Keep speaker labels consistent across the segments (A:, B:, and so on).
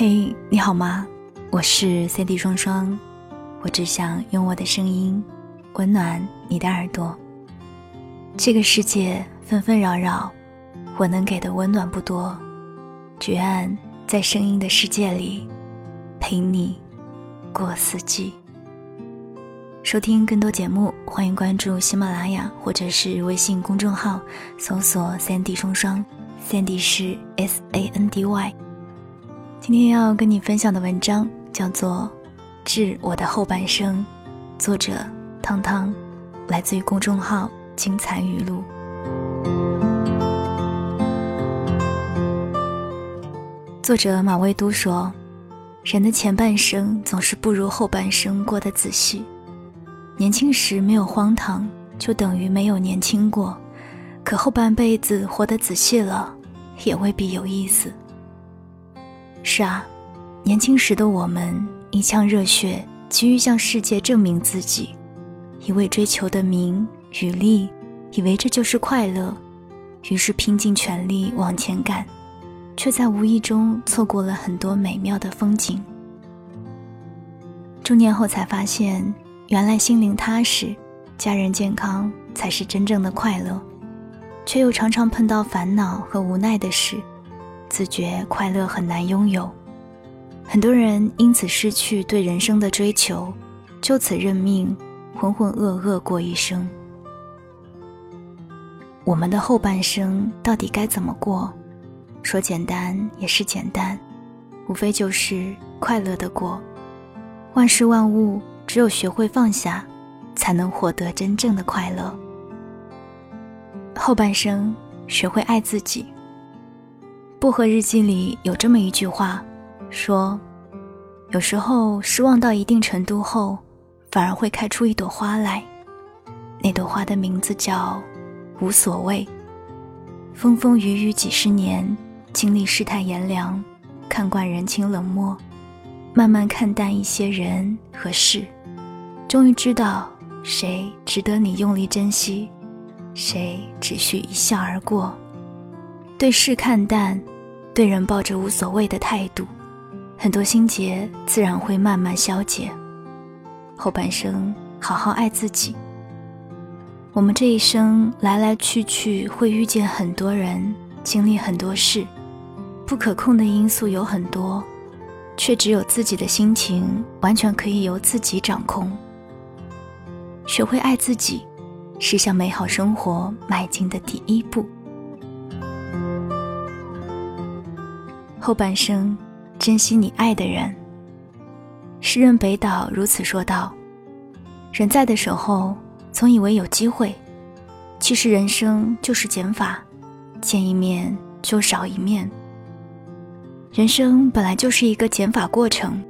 A: 嘿，你好吗？我是 CD 双双，我只想用我的声音温暖你的耳朵。这个世界纷纷扰扰，我能给的温暖不多，只愿在声音的世界里陪你过四季。收听更多节目，欢迎关注喜马拉雅或者是微信公众号，搜索 “Sandy 双双 ”，Sandy 是 S A N D Y。今天要跟你分享的文章叫做《致我的后半生》，作者汤汤，来自于公众号“精彩语录”。作者马未都说：“人的前半生总是不如后半生过得仔细。年轻时没有荒唐，就等于没有年轻过；可后半辈子活得仔细了，也未必有意思。”是啊，年轻时的我们一腔热血，急于向世界证明自己，一味追求的名与利，以为这就是快乐，于是拼尽全力往前赶，却在无意中错过了很多美妙的风景。中年后才发现，原来心灵踏实、家人健康才是真正的快乐，却又常常碰到烦恼和无奈的事。自觉快乐很难拥有，很多人因此失去对人生的追求，就此认命，浑浑噩噩过一生。我们的后半生到底该怎么过？说简单也是简单，无非就是快乐的过。万事万物，只有学会放下，才能获得真正的快乐。后半生，学会爱自己。薄荷日记里有这么一句话，说：“有时候失望到一定程度后，反而会开出一朵花来。那朵花的名字叫无所谓。风风雨雨几十年，经历世态炎凉，看惯人情冷漠，慢慢看淡一些人和事，终于知道谁值得你用力珍惜，谁只需一笑而过。”对事看淡，对人抱着无所谓的态度，很多心结自然会慢慢消解。后半生好好爱自己。我们这一生来来去去，会遇见很多人，经历很多事，不可控的因素有很多，却只有自己的心情完全可以由自己掌控。学会爱自己，是向美好生活迈进的第一步。后半生，珍惜你爱的人。诗人北岛如此说道：“人在的时候，总以为有机会，其实人生就是减法，见一面就少一面。人生本来就是一个减法过程。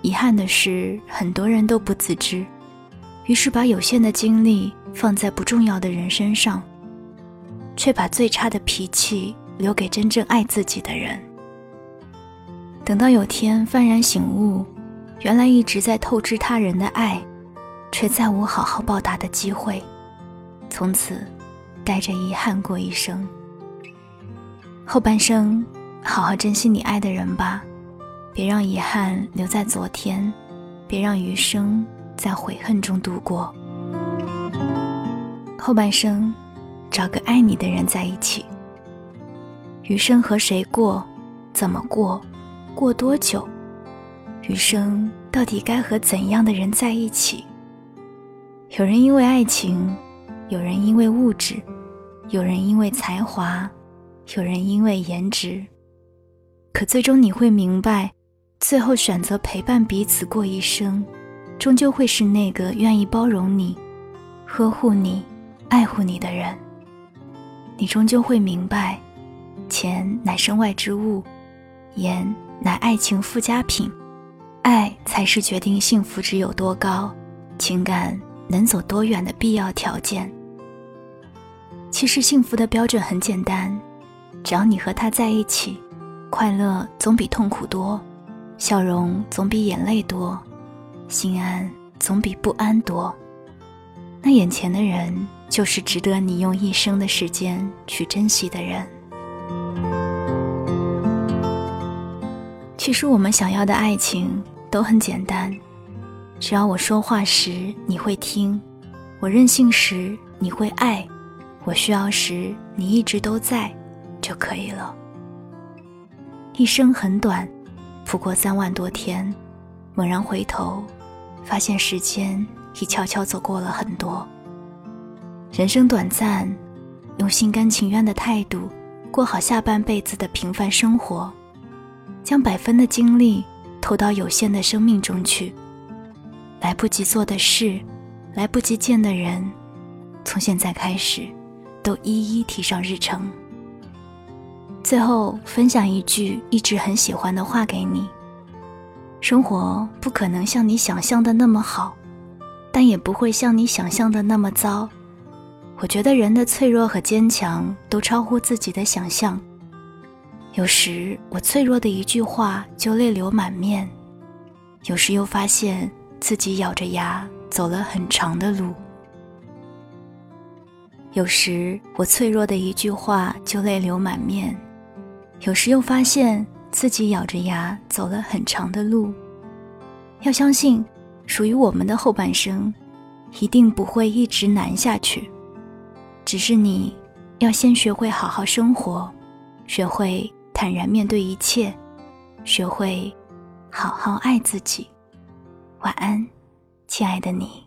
A: 遗憾的是，很多人都不自知，于是把有限的精力放在不重要的人身上，却把最差的脾气留给真正爱自己的人。”等到有天幡然醒悟，原来一直在透支他人的爱，却再无好好报答的机会，从此带着遗憾过一生。后半生，好好珍惜你爱的人吧，别让遗憾留在昨天，别让余生在悔恨中度过。后半生，找个爱你的人在一起。余生和谁过，怎么过？过多久？余生到底该和怎样的人在一起？有人因为爱情，有人因为物质，有人因为才华，有人因为颜值。可最终你会明白，最后选择陪伴彼此过一生，终究会是那个愿意包容你、呵护你、爱护你的人。你终究会明白，钱乃身外之物，颜。乃爱情附加品，爱才是决定幸福值有多高、情感能走多远的必要条件。其实幸福的标准很简单，只要你和他在一起，快乐总比痛苦多，笑容总比眼泪多，心安总比不安多。那眼前的人，就是值得你用一生的时间去珍惜的人。
B: 其实我们想要的爱情都很简单，只要我说话时你会听，我任性时你会爱，我需要时你一直都在，就可以了。一生很短，不过三万多天，猛然回头，发现时间已悄悄走过了很多。人生短暂，用心甘情愿的态度过好下半辈子的平凡生活。将百分的精力投到有限的生命中去，来不及做的事，来不及见的人，从现在开始，都一一提上日程。最后分享一句一直很喜欢的话给你：生活不可能像你想象的那么好，但也不会像你想象的那么糟。我觉得人的脆弱和坚强都超乎自己的想象。有时我脆弱的一句话就泪流满面，有时又发现自己咬着牙走了很长的路。有时我脆弱的一句话就泪流满面，有时又发现自己咬着牙走了很长的路。要相信，属于我们的后半生，一定不会一直难下去，只是你要先学会好好生活，学会。坦然面对一切，学会好好爱自己。晚安，亲爱的你。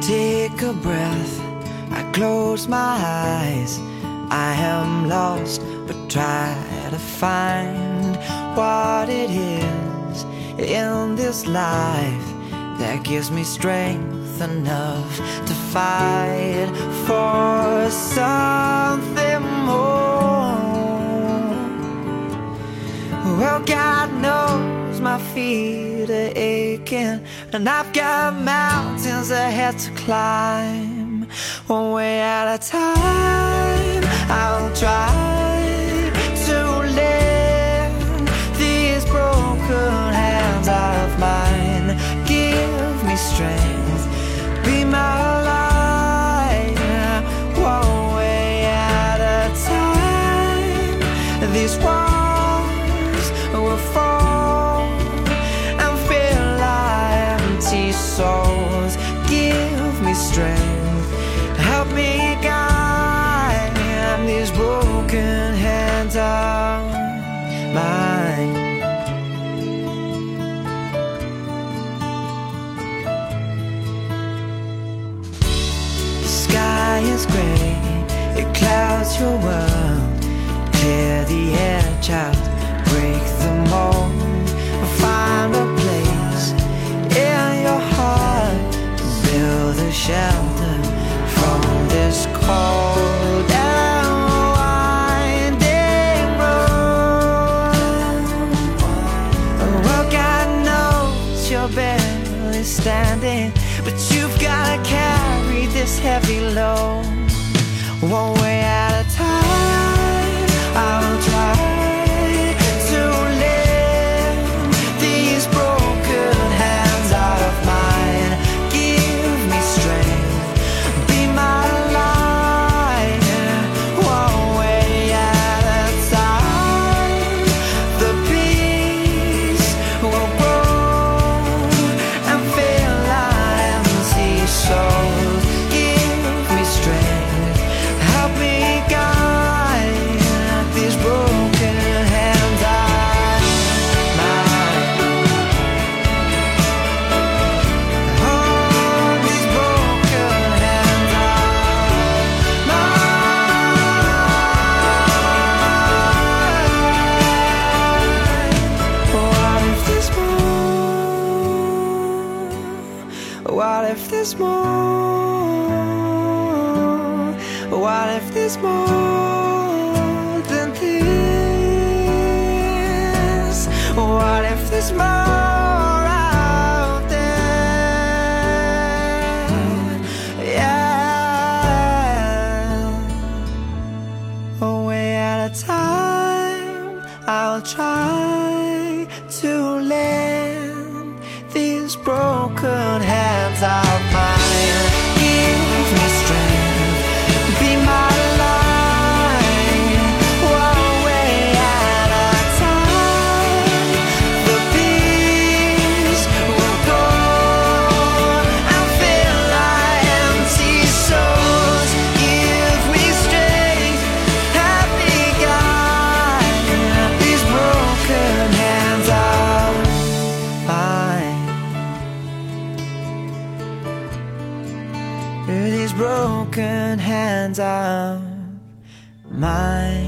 B: Take a breath, I close my eyes. I am lost, but try to find what it is in this life that gives me strength enough to fight for something more. Well, God knows my feet are aching, and I've got mountains ahead to climb. One way at a time, I'll try empty souls. Give me strength, help me guide these broken hands of mine. The Sky is gray, it clouds your world. Clear the air, child, break the mold. Barely standing, but you've gotta carry this heavy load one way at a time. Broken hands of mine.